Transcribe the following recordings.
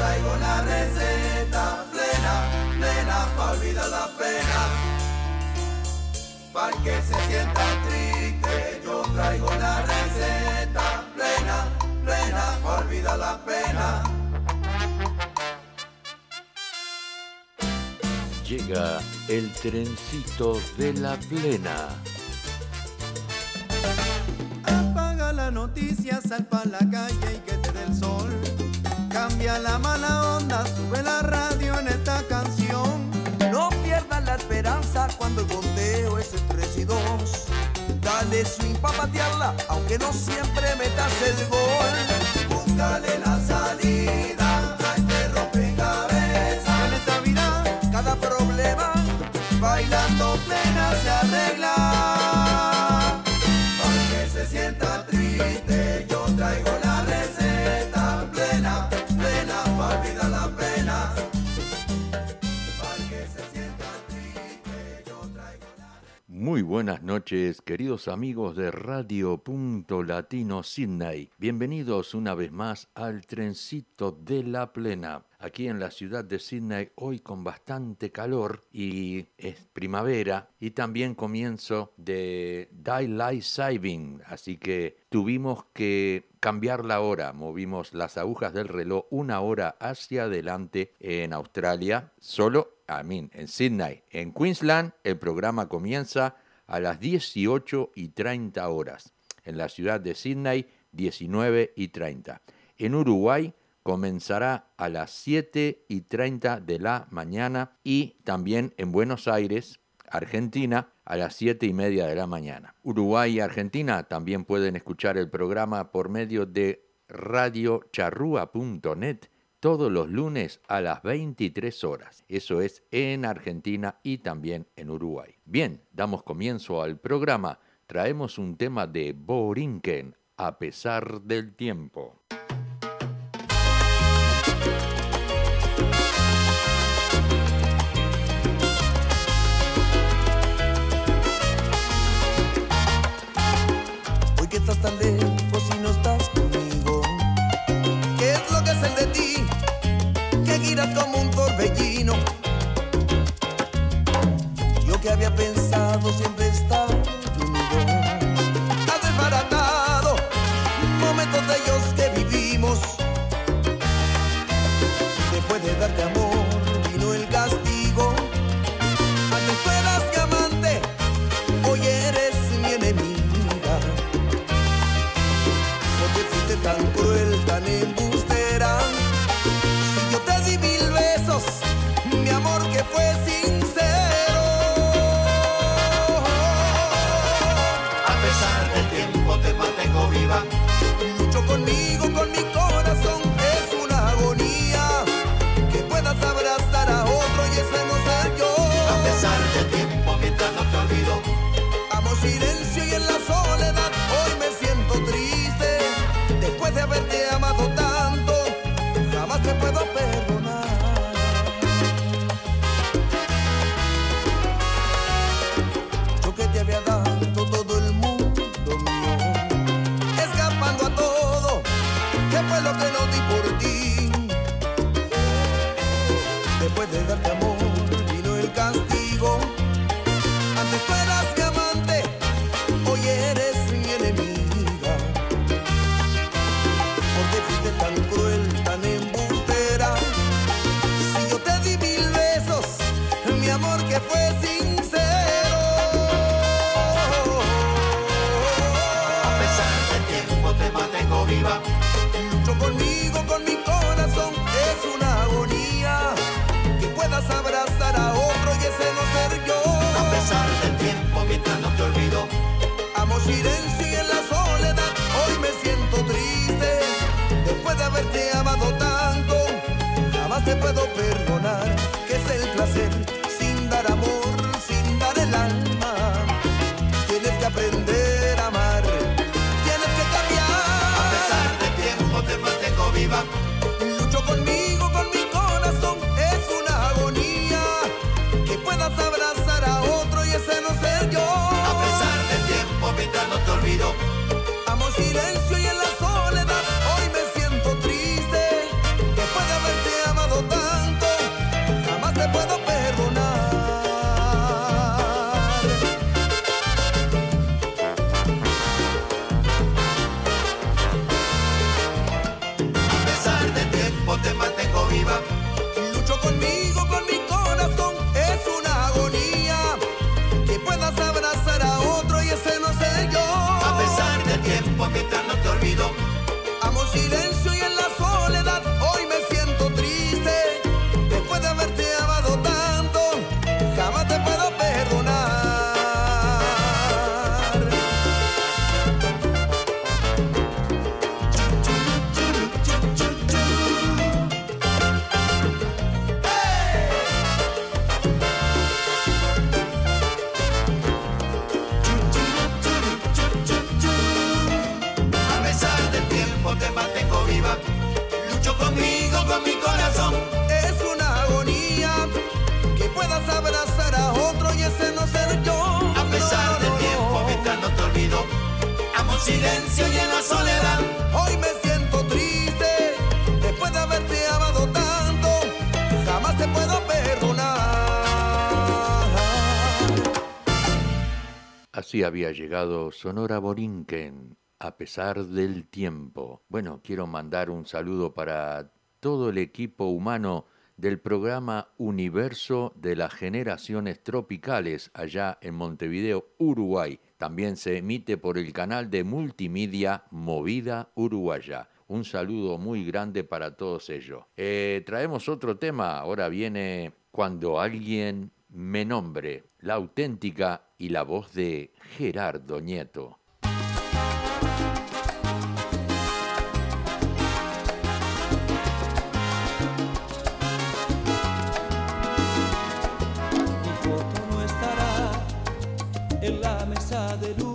traigo la receta plena, plena, pa' olvidar la pena. Para que se sienta triste, yo traigo la receta plena, plena, pa' olvidar la pena. Llega el trencito de la plena. Apaga la noticia, sal pa' la calle y que te dé el sol. Cambia la mala onda, sube la radio en esta canción. No pierdas la esperanza cuando el conteo es el 3 y 2. Dale swing pa' patearla, aunque no siempre metas el gol. Búscale la salida a este rompecabezas. En esta vida, cada problema, bailando plena se arregla. Muy buenas noches, queridos amigos de Radio Punto Latino Sydney. Bienvenidos una vez más al trencito de la plena. Aquí en la ciudad de Sydney, hoy con bastante calor y es primavera y también comienzo de Daylight Saving, así que tuvimos que cambiar la hora, movimos las agujas del reloj una hora hacia adelante en Australia, solo, en Sydney. En Queensland el programa comienza a las 18 y 30 horas. En la ciudad de Sydney, 19 y 30. En Uruguay comenzará a las 7 y 30 de la mañana y también en Buenos Aires, Argentina, a las 7 y media de la mañana. Uruguay y Argentina también pueden escuchar el programa por medio de radiocharrúa.net todos los lunes a las 23 horas. Eso es en Argentina y también en Uruguay. Bien, damos comienzo al programa. Traemos un tema de Borinquen, a pesar del tiempo. Había llegado Sonora Borinquen, a pesar del tiempo. Bueno, quiero mandar un saludo para todo el equipo humano del programa Universo de las Generaciones Tropicales allá en Montevideo, Uruguay. También se emite por el canal de multimedia Movida Uruguaya. Un saludo muy grande para todos ellos. Eh, traemos otro tema, ahora viene Cuando alguien me Nombre, la auténtica y la voz de Gerardo Nieto. No estará en la mesa de luz.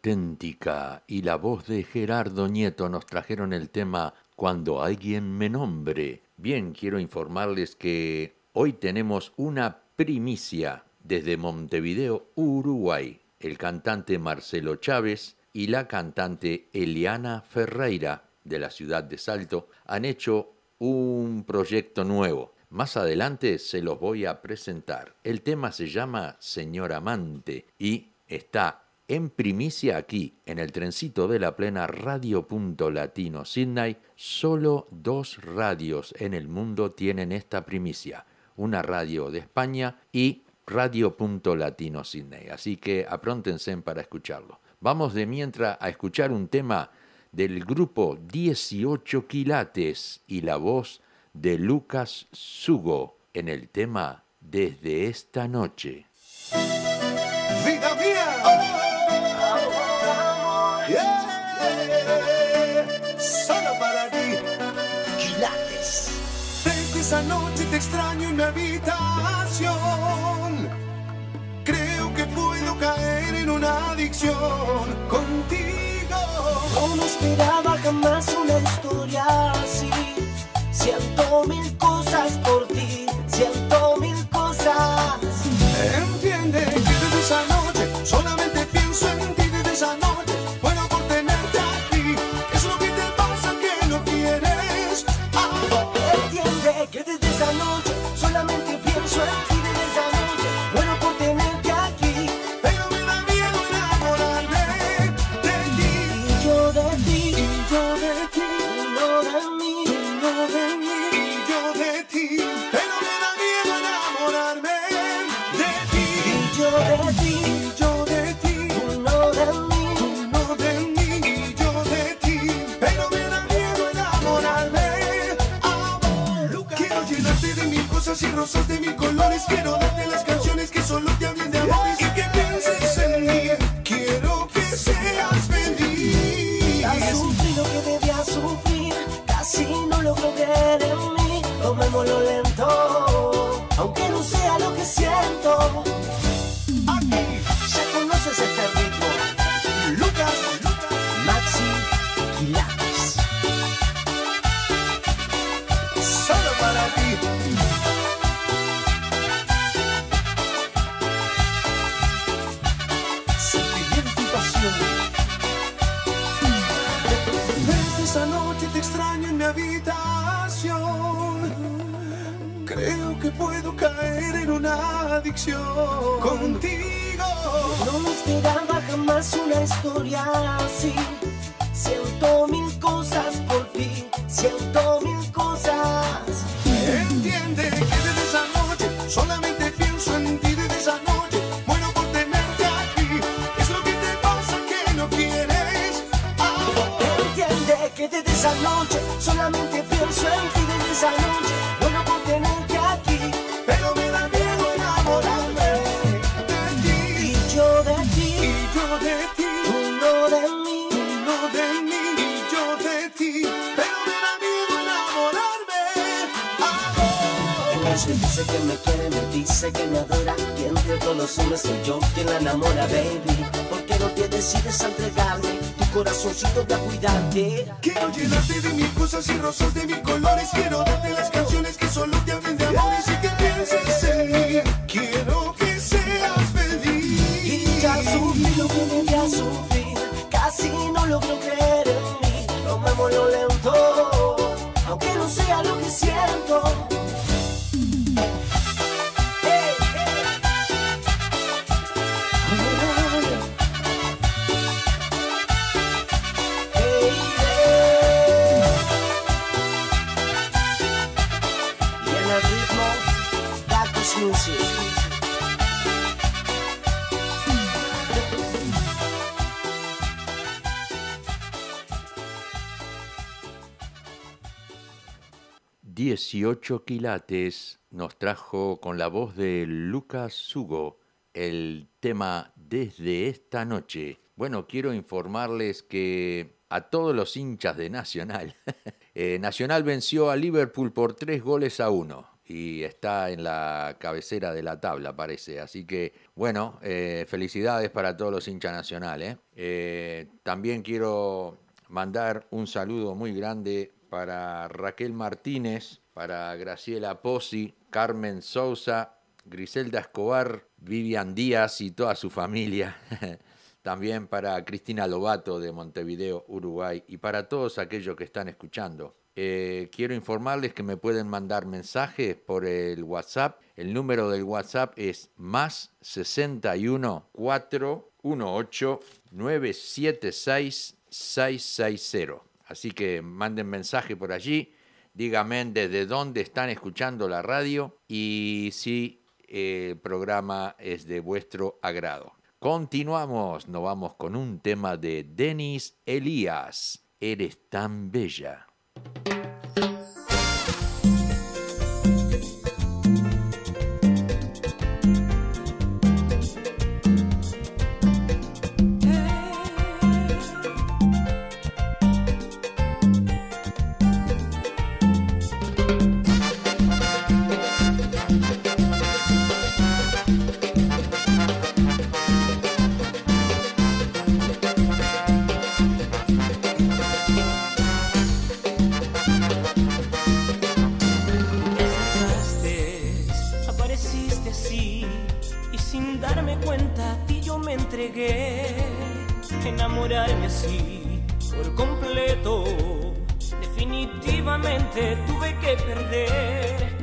Auténtica y la voz de Gerardo Nieto nos trajeron el tema Cuando alguien me nombre. Bien, quiero informarles que hoy tenemos una primicia desde Montevideo, Uruguay. El cantante Marcelo Chávez y la cantante Eliana Ferreira de la ciudad de Salto han hecho un proyecto nuevo. Más adelante se los voy a presentar. El tema se llama Señor Amante y está en primicia aquí en el trencito de la plena Radio Punto Latino Sydney. Solo dos radios en el mundo tienen esta primicia. Una radio de España y Radio Punto Latino Sydney. Así que apróntense para escucharlo. Vamos de mientras a escuchar un tema del grupo 18 quilates y la voz de Lucas Sugo en el tema Desde esta noche. Esa noche te extraño en mi habitación. Creo que puedo caer en una adicción contigo. No esperaba jamás una historia así. Siento mil cosas por ti, siento mil cosas. Entiende que desde esa noche solamente pienso en ti desde esa noche. Habitación. Creo que puedo caer en una adicción contigo. No me esperaba jamás una historia así. Siento mil cosas por ti, siento mil cosas. Entiende que desde esa noche solamente pienso en ti desde esa noche. Muero por tenerte aquí. Es lo que desde esa noche solamente pienso en ti desde esa noche. Bueno por tenerte aquí Pero me da miedo enamorarme de ti. y yo de ti, Y yo de ti, tú no de mí. no de mí. Y yo de ti. Pero me da miedo enamorarme. Amor. Se dice que me quiere, me dice que me adora Y entre todos los hombres soy yo quien la enamora, baby ¿Por qué no te decides a entregarme? Corazoncito voy a cuidarte Quiero llenarte de mil cosas y rosas de mil colores. Quiero darte las canciones que solo te hablen de amores y que pienses en mí. 18 quilates nos trajo con la voz de Lucas Hugo el tema desde esta noche. Bueno, quiero informarles que a todos los hinchas de Nacional, eh, Nacional venció a Liverpool por tres goles a uno y está en la cabecera de la tabla, parece. Así que, bueno, eh, felicidades para todos los hinchas nacionales. Eh. También quiero mandar un saludo muy grande para Raquel Martínez, para Graciela Pozzi, Carmen Sousa, Griselda Escobar, Vivian Díaz y toda su familia. También para Cristina Lobato de Montevideo, Uruguay, y para todos aquellos que están escuchando. Eh, quiero informarles que me pueden mandar mensajes por el WhatsApp. El número del WhatsApp es más 61 418 976 660. Así que manden mensaje por allí, díganme desde dónde están escuchando la radio y si el programa es de vuestro agrado. Continuamos, nos vamos con un tema de Denis Elías. Eres tan bella. enamorarme por completo. Definitivamente tuve que perder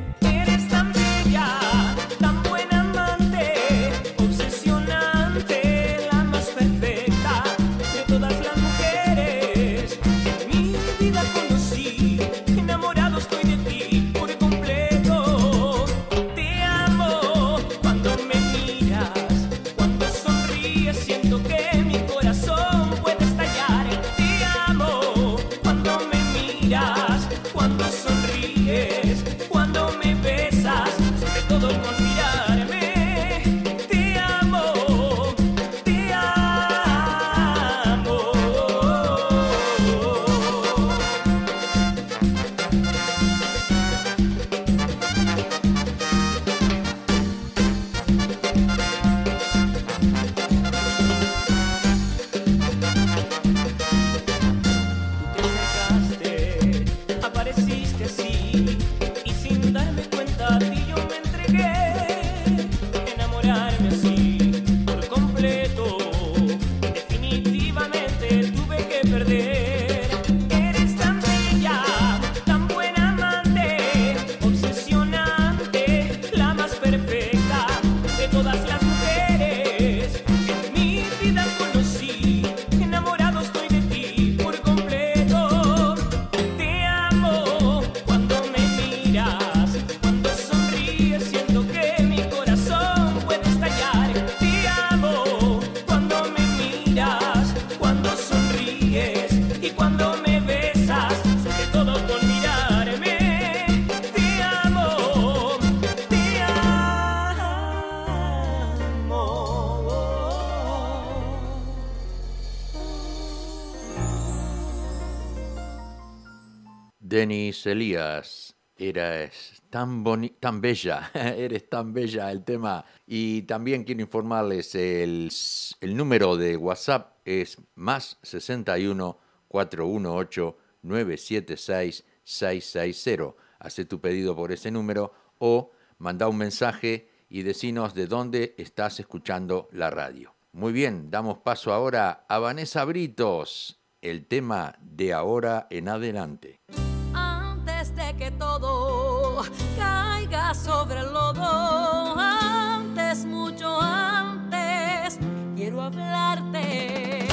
Elías, eres tan, tan bella, eres tan bella el tema. Y también quiero informarles, el, el número de WhatsApp es más 61 418 976 660. Hace tu pedido por ese número o manda un mensaje y decinos de dónde estás escuchando la radio. Muy bien, damos paso ahora a Vanessa Britos, el tema de ahora en adelante que todo caiga sobre el lodo. Antes, mucho antes, quiero hablarte.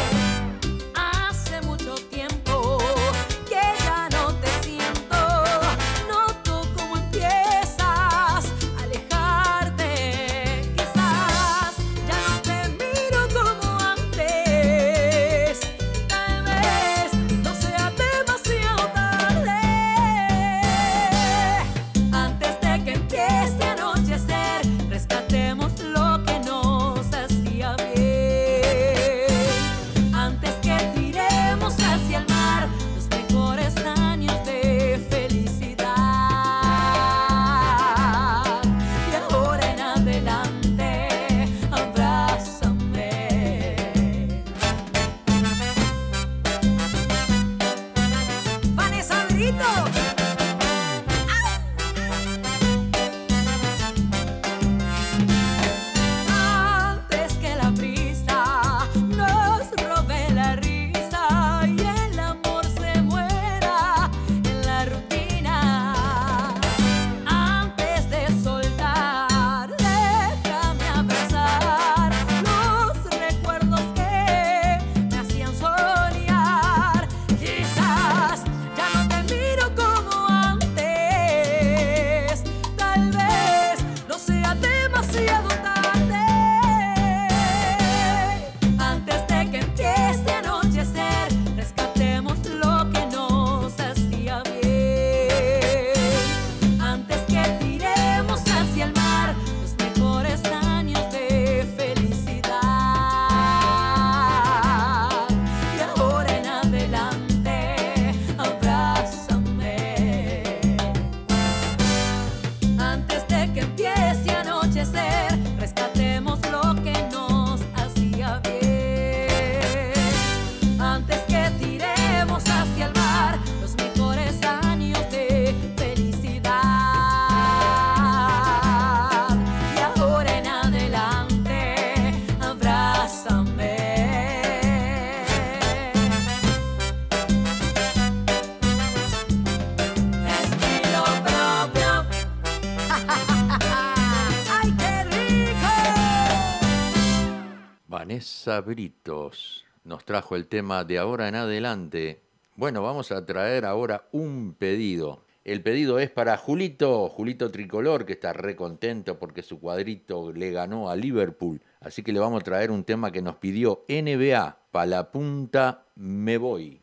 Vanessa Britos nos trajo el tema de ahora en adelante. Bueno, vamos a traer ahora un pedido. El pedido es para Julito, Julito Tricolor, que está re contento porque su cuadrito le ganó a Liverpool. Así que le vamos a traer un tema que nos pidió NBA. Pa' la punta me voy.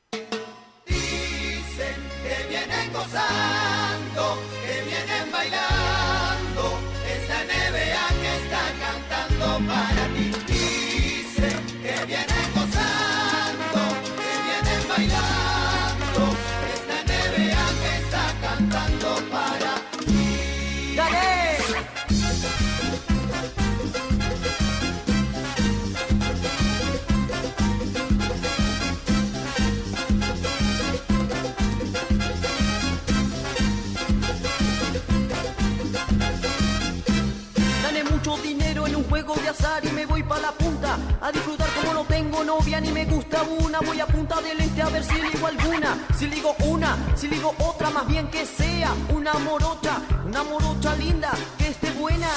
Dicen que vienen gozando, que vienen bailando. Esta NBA que está cantando para de azar y me voy pa' la punta a disfrutar como no tengo novia ni me gusta una. Voy a punta del este a ver si ligo alguna. Si ligo una, si ligo otra, más bien que sea una morocha, una morocha linda, que esté buena.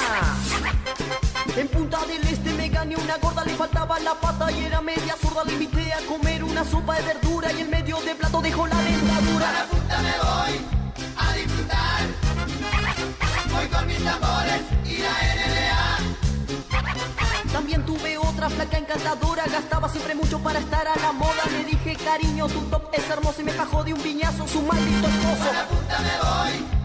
En Punta del Este me gané una gorda, le faltaba la pata y era media zurda. Le invité a comer una sopa de verdura y en medio de plato dejó la dentadura. A la punta me voy a disfrutar. Voy con mis tambores y la NBA. También tuve otra flaca encantadora, gastaba siempre mucho para estar a la moda. Le dije, cariño, tu top es hermoso y me fajó de un viñazo su maldito esposo. A la punta me voy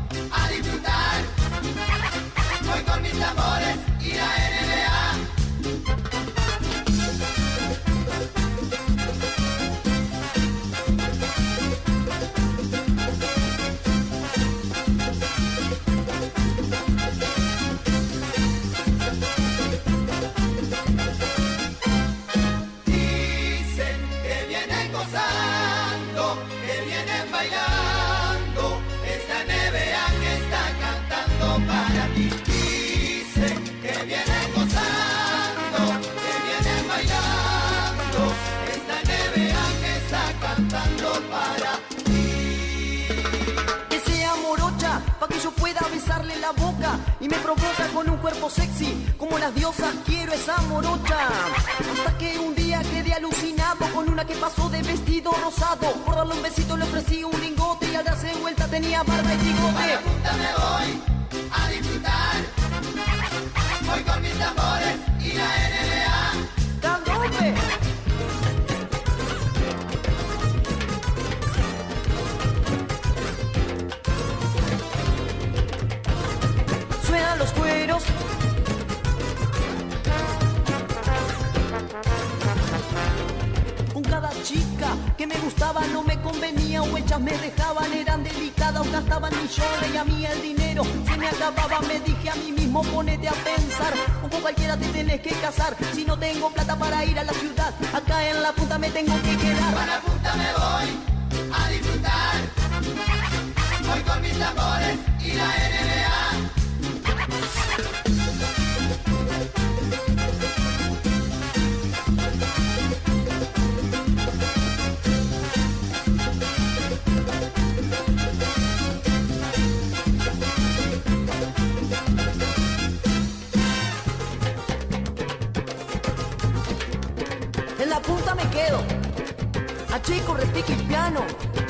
repique el piano.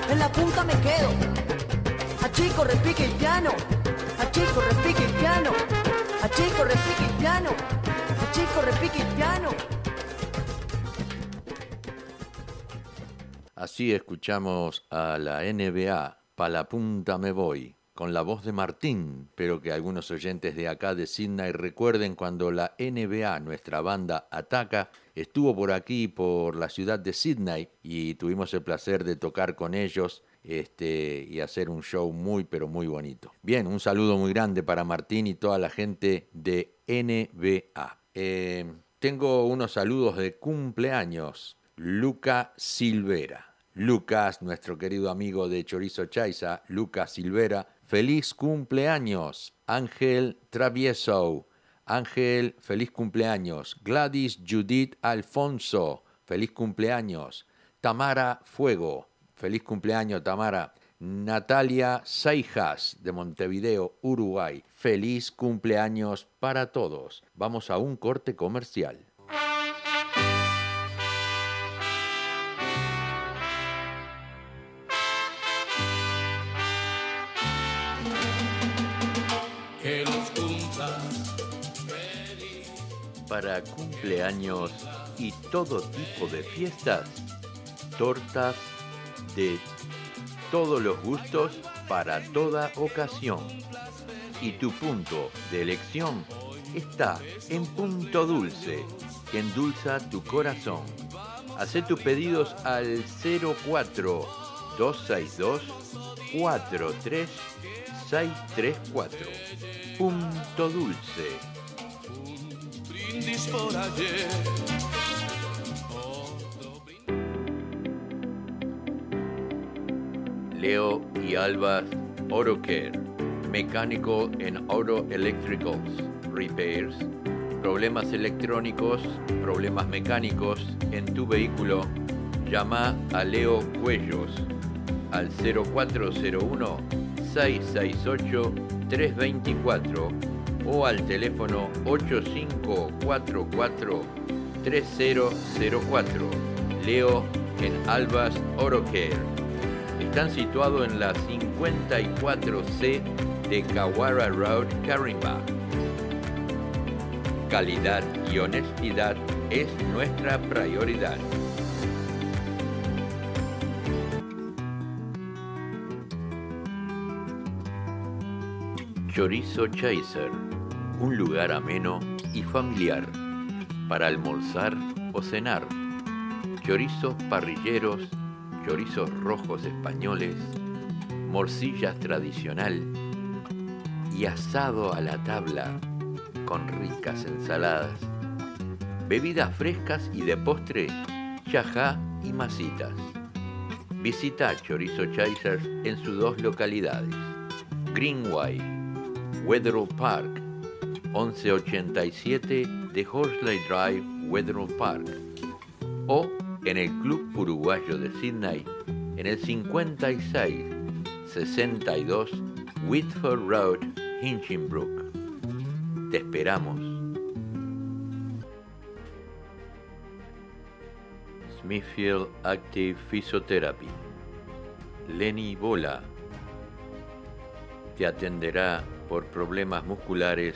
En la punta me quedo. A chico repique el piano. A chico repique el piano. A chico repique el piano. A chico repique el piano. Así escuchamos a la NBA, Pa' la punta me voy, con la voz de Martín, pero que algunos oyentes de acá de Sydney recuerden cuando la NBA, nuestra banda Ataca, estuvo por aquí, por la ciudad de Sydney, y tuvimos el placer de tocar con ellos este, y hacer un show muy, pero muy bonito. Bien, un saludo muy grande para Martín y toda la gente de NBA. Eh, tengo unos saludos de cumpleaños. Luca Silvera. Lucas, nuestro querido amigo de Chorizo Chaiza, Lucas Silvera, feliz cumpleaños. Ángel Travieso, Ángel, feliz cumpleaños. Gladys Judith Alfonso, feliz cumpleaños. Tamara Fuego, feliz cumpleaños Tamara. Natalia Seijas de Montevideo, Uruguay, feliz cumpleaños para todos. Vamos a un corte comercial. Para cumpleaños y todo tipo de fiestas. Tortas de todos los gustos para toda ocasión. Y tu punto de elección está en Punto Dulce, que endulza tu corazón. Haz tus pedidos al 04 262 43634. Punto Dulce. Leo y Alba Auto Care, mecánico en Auto Electricals, Repairs, problemas electrónicos, problemas mecánicos en tu vehículo, llama a Leo Cuellos al 0401 668 324 o al teléfono 8544 3004. Leo en Albas Care. Están situados en la 54C de Kawara Road, Carimba. Calidad y honestidad es nuestra prioridad. Chorizo Chaser, un lugar ameno y familiar para almorzar o cenar. Chorizos parrilleros chorizos rojos españoles, morcillas tradicional y asado a la tabla con ricas ensaladas, bebidas frescas y de postre, chajá y masitas. Visita Chorizo Chasers en sus dos localidades, Greenway, Wetherall Park, 1187 de Horsley Drive, Wetherall Park, o en el Club Uruguayo de Sydney en el 56 62 Whitford Road, Hinchinbrook. Te esperamos. Smithfield Active Physiotherapy. Lenny Bola te atenderá por problemas musculares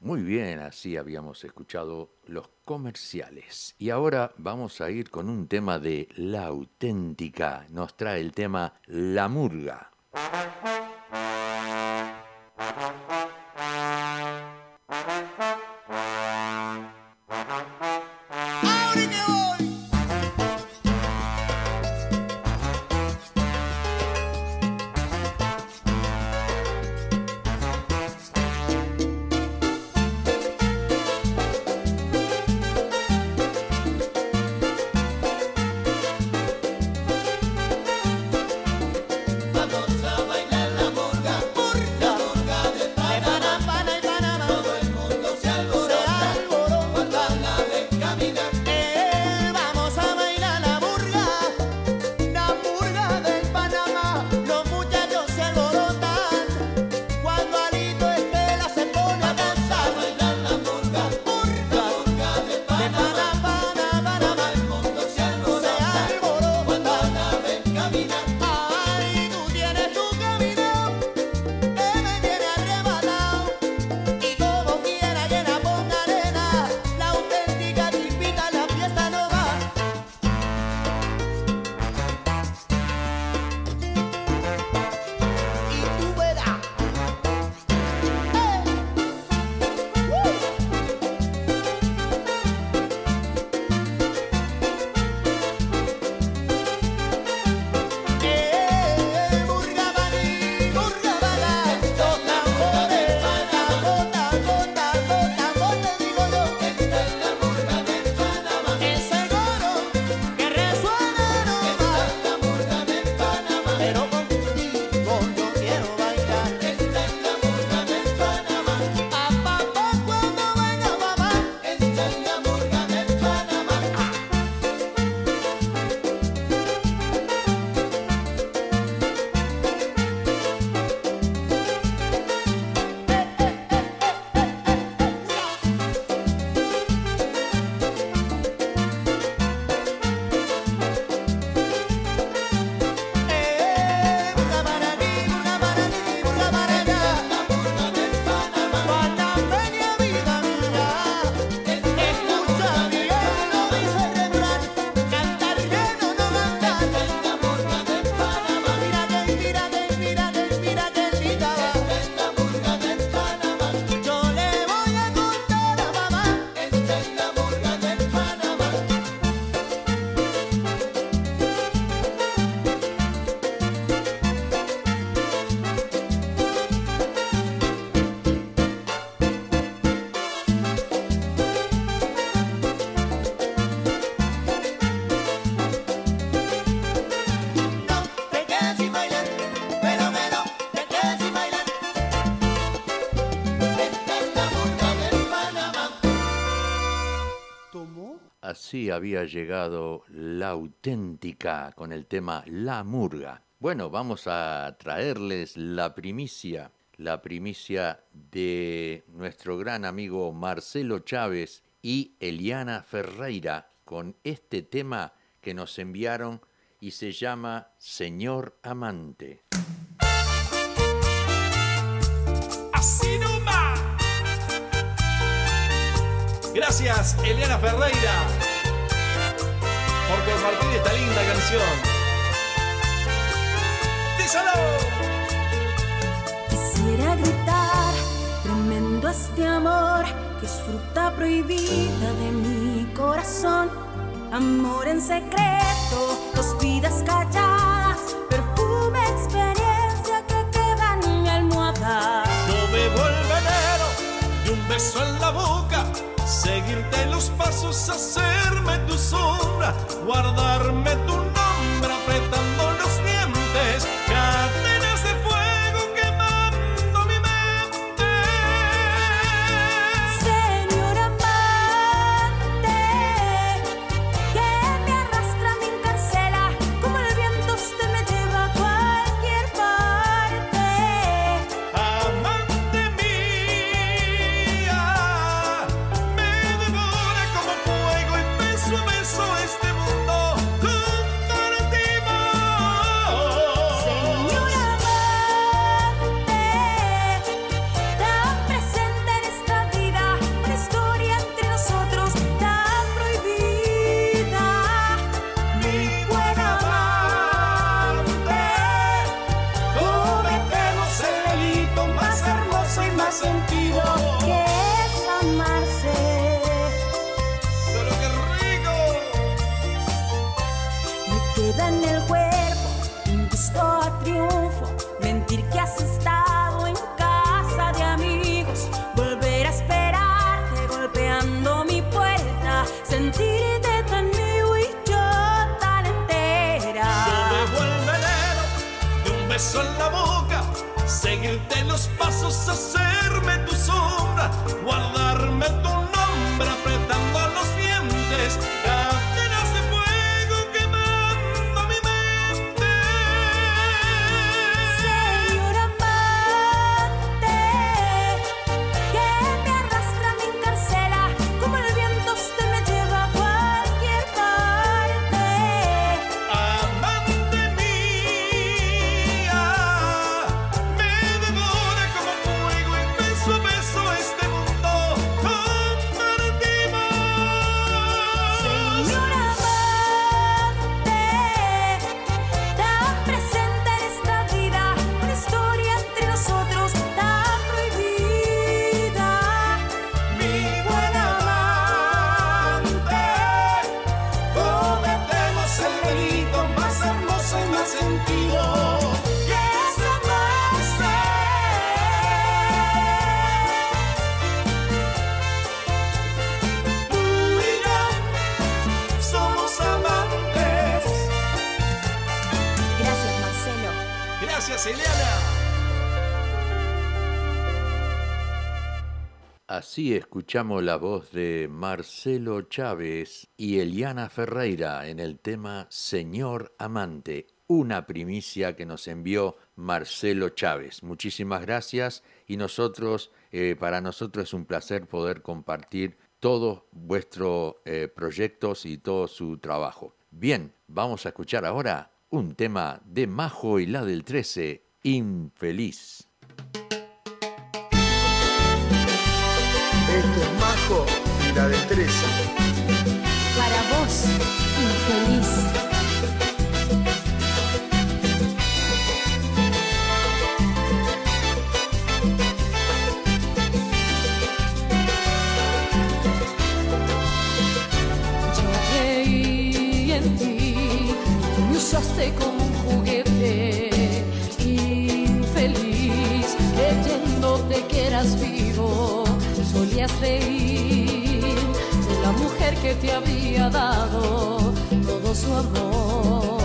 Muy bien, así habíamos escuchado los comerciales. Y ahora vamos a ir con un tema de la auténtica. Nos trae el tema La Murga. Había llegado la auténtica con el tema La Murga. Bueno, vamos a traerles la primicia, la primicia de nuestro gran amigo Marcelo Chávez y Eliana Ferreira con este tema que nos enviaron y se llama Señor Amante. Así nomás. Gracias, Eliana Ferreira, por compartir esta linda canción. ¡Díselo! Quisiera gritar, tremendo este amor, que es fruta prohibida de mi corazón. Amor en secreto, dos vidas calladas, perfume, seguirte los pasos, hacerme tu sombra, guardarme tu Escuchamos la voz de Marcelo Chávez y Eliana Ferreira en el tema Señor Amante, una primicia que nos envió Marcelo Chávez. Muchísimas gracias y nosotros, eh, para nosotros es un placer poder compartir todos vuestros eh, proyectos y todo su trabajo. Bien, vamos a escuchar ahora un tema de Majo y la del 13, Infeliz. Esto es Majo y la de 13. Para vos, infeliz. Que te había dado todo su amor.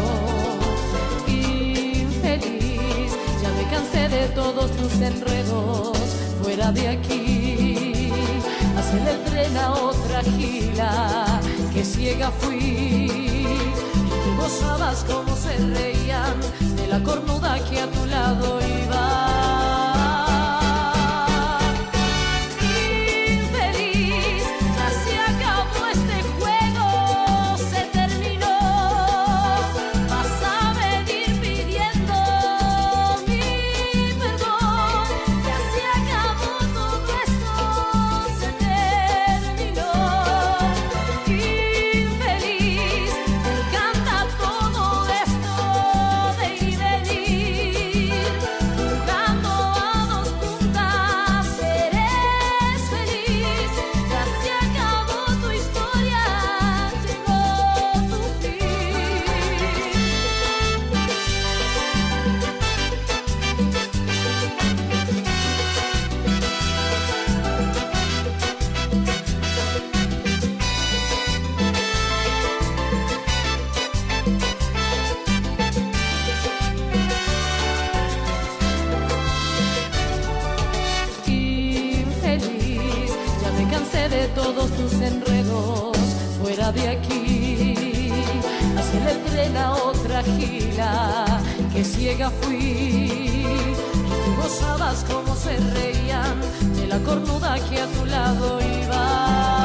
Infeliz, ya me cansé de todos tus enredos, fuera de aquí, hacer el tren a otra gila que ciega fui. Y tú gozabas como se reían de la cornuda que a tu lado iba. De aquí. Hacia el tren a otra gila, que ciega fui. Y tú gozabas como se reían de la cornuda que a tu lado iba.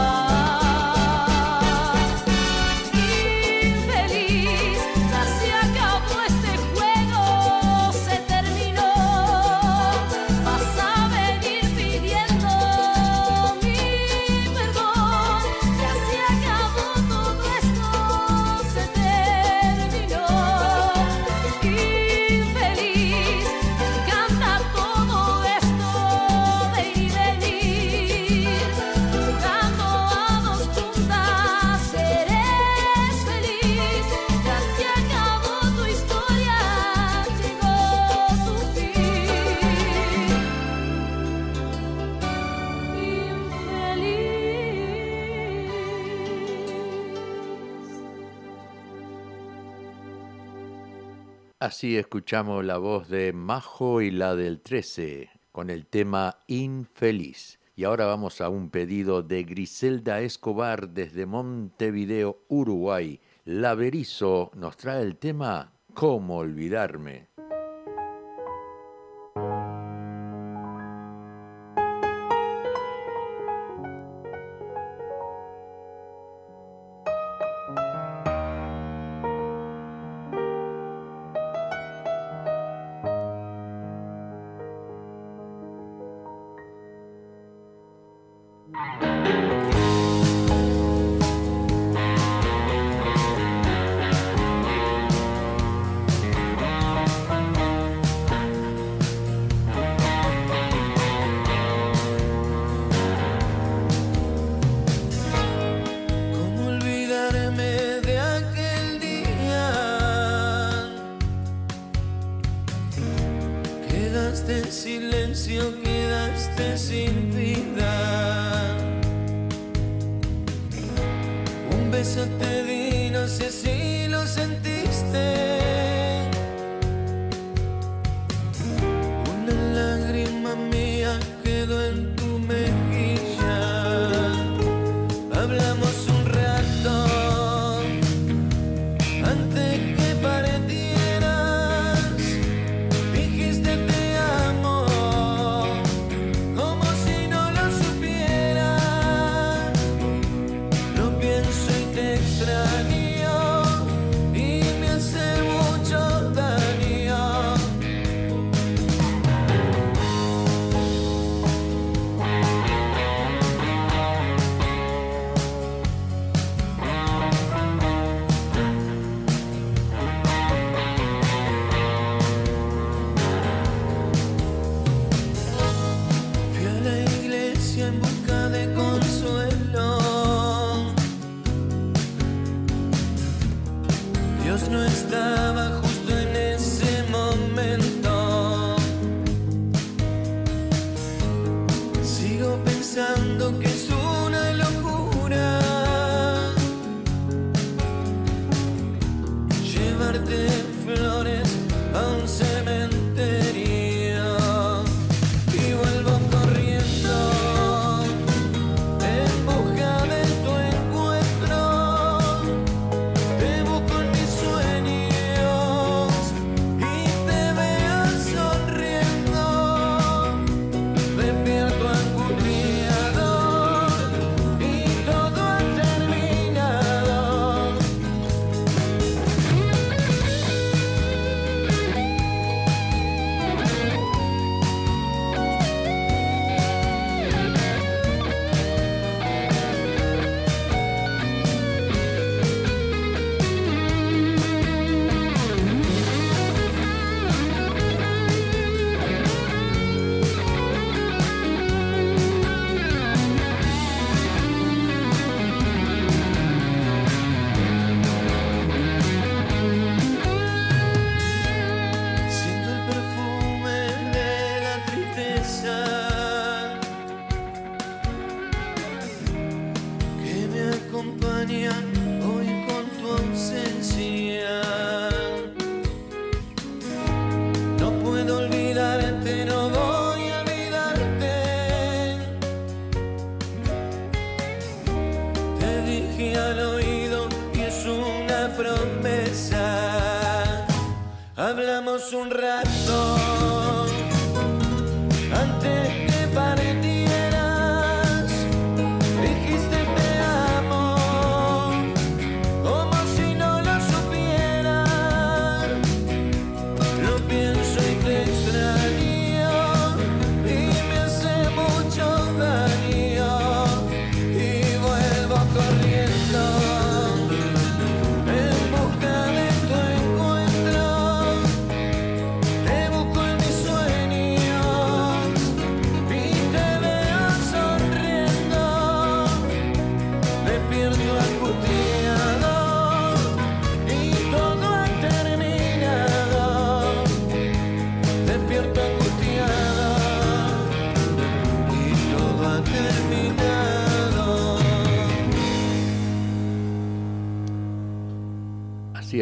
Así escuchamos la voz de Majo y la del 13 con el tema Infeliz. Y ahora vamos a un pedido de Griselda Escobar desde Montevideo, Uruguay. La Berizo nos trae el tema ¿Cómo olvidarme? Bye.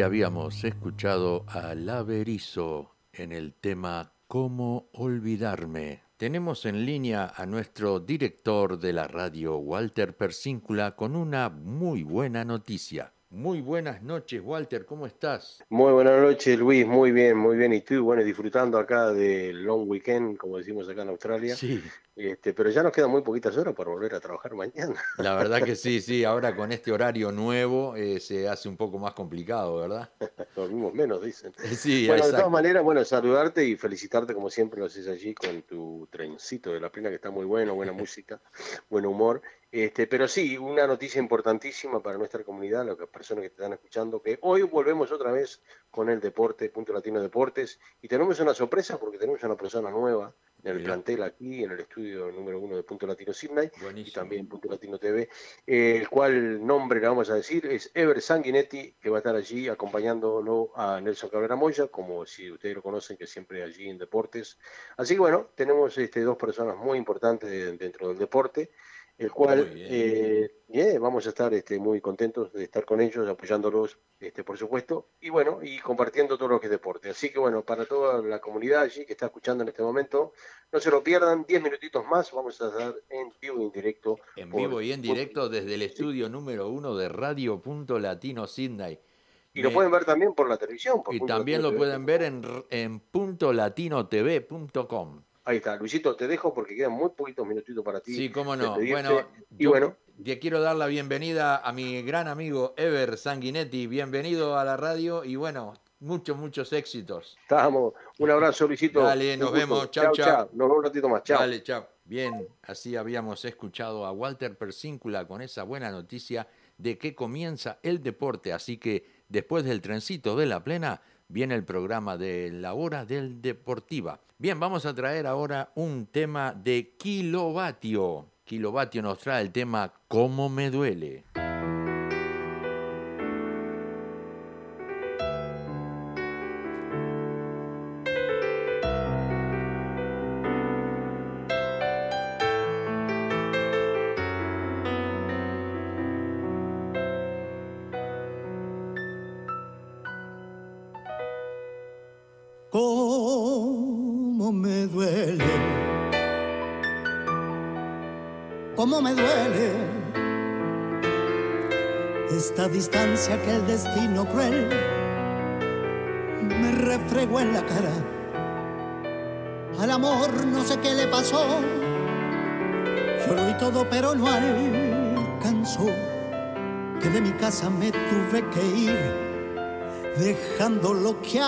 Habíamos escuchado a Laverizo en el tema ¿Cómo olvidarme? Tenemos en línea a nuestro director de la radio, Walter Persíncula, con una muy buena noticia. Muy buenas noches, Walter, ¿cómo estás? Muy buenas noches, Luis. Muy bien, muy bien. Y tú, bueno, disfrutando acá del long weekend, como decimos acá en Australia. Sí, Este, pero ya nos quedan muy poquitas horas para volver a trabajar mañana. la verdad que sí, sí, ahora con este horario nuevo eh, se hace un poco más complicado, ¿verdad? Dormimos menos, dicen. Sí, bueno, de todas maneras, bueno, saludarte y felicitarte como siempre lo haces allí con tu trencito de la plena que está muy bueno, buena música, buen humor. Este, pero sí, una noticia importantísima para nuestra comunidad, las personas que te están escuchando, que hoy volvemos otra vez con el deporte, Punto Latino Deportes, y tenemos una sorpresa porque tenemos una persona nueva en el plantel aquí, en el estudio número uno de Punto Latino Sydney, y también Punto Latino TV, eh, el cual nombre le vamos a decir es Ever Sanguinetti, que va a estar allí acompañándolo a Nelson Cabrera Moya, como si ustedes lo conocen, que siempre allí en deportes. Así que bueno, tenemos este, dos personas muy importantes de- dentro del deporte, el cual eh, eh, vamos a estar este, muy contentos de estar con ellos, apoyándolos, este, por supuesto, y bueno, y compartiendo todo lo que es deporte. Así que bueno, para toda la comunidad allí que está escuchando en este momento, no se lo pierdan, 10 minutitos más, vamos a estar en vivo y en directo. En por- vivo y en por- directo desde el estudio número uno de Radio Punto Latino Sydney. Y lo pueden ver también por la televisión. por y Punto también lo pueden ver en, en puntolatinotv.com. Ahí está, Luisito, te dejo porque quedan muy poquitos minutitos para ti. Sí, cómo no. Bueno, y yo bueno, te quiero dar la bienvenida a mi gran amigo Ever Sanguinetti. Bienvenido a la radio y bueno, muchos, muchos éxitos. estábamos. Un abrazo, Luisito. Dale, nos vemos. Chau, chau. Nos vemos un ratito más. Chao. Dale, chao. Bien, así habíamos escuchado a Walter Persíncula con esa buena noticia de que comienza el deporte. Así que después del trencito de la plena, viene el programa de la hora del Deportiva. Bien, vamos a traer ahora un tema de kilovatio. Kilovatio nos trae el tema ¿Cómo me duele? Esta distancia que el destino cruel me refregó en la cara. Al amor no sé qué le pasó, lo di todo pero no alcanzó, que de mi casa me tuve que ir dejando lo que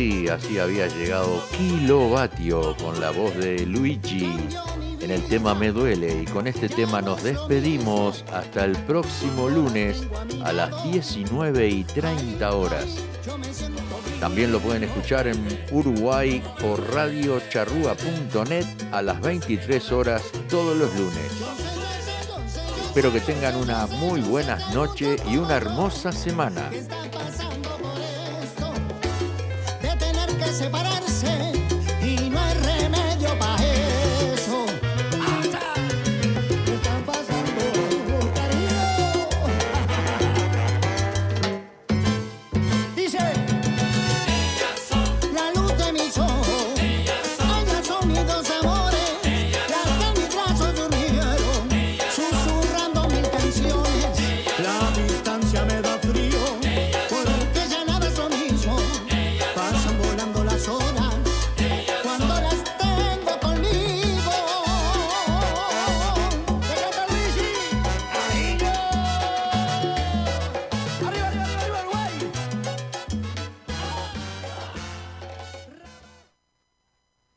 Así había llegado Kilovatio con la voz de Luigi en el tema Me Duele y con este tema nos despedimos hasta el próximo lunes a las 19 y 30 horas. También lo pueden escuchar en Uruguay por radiocharrúa.net a las 23 horas todos los lunes. Espero que tengan una muy buena noche y una hermosa semana.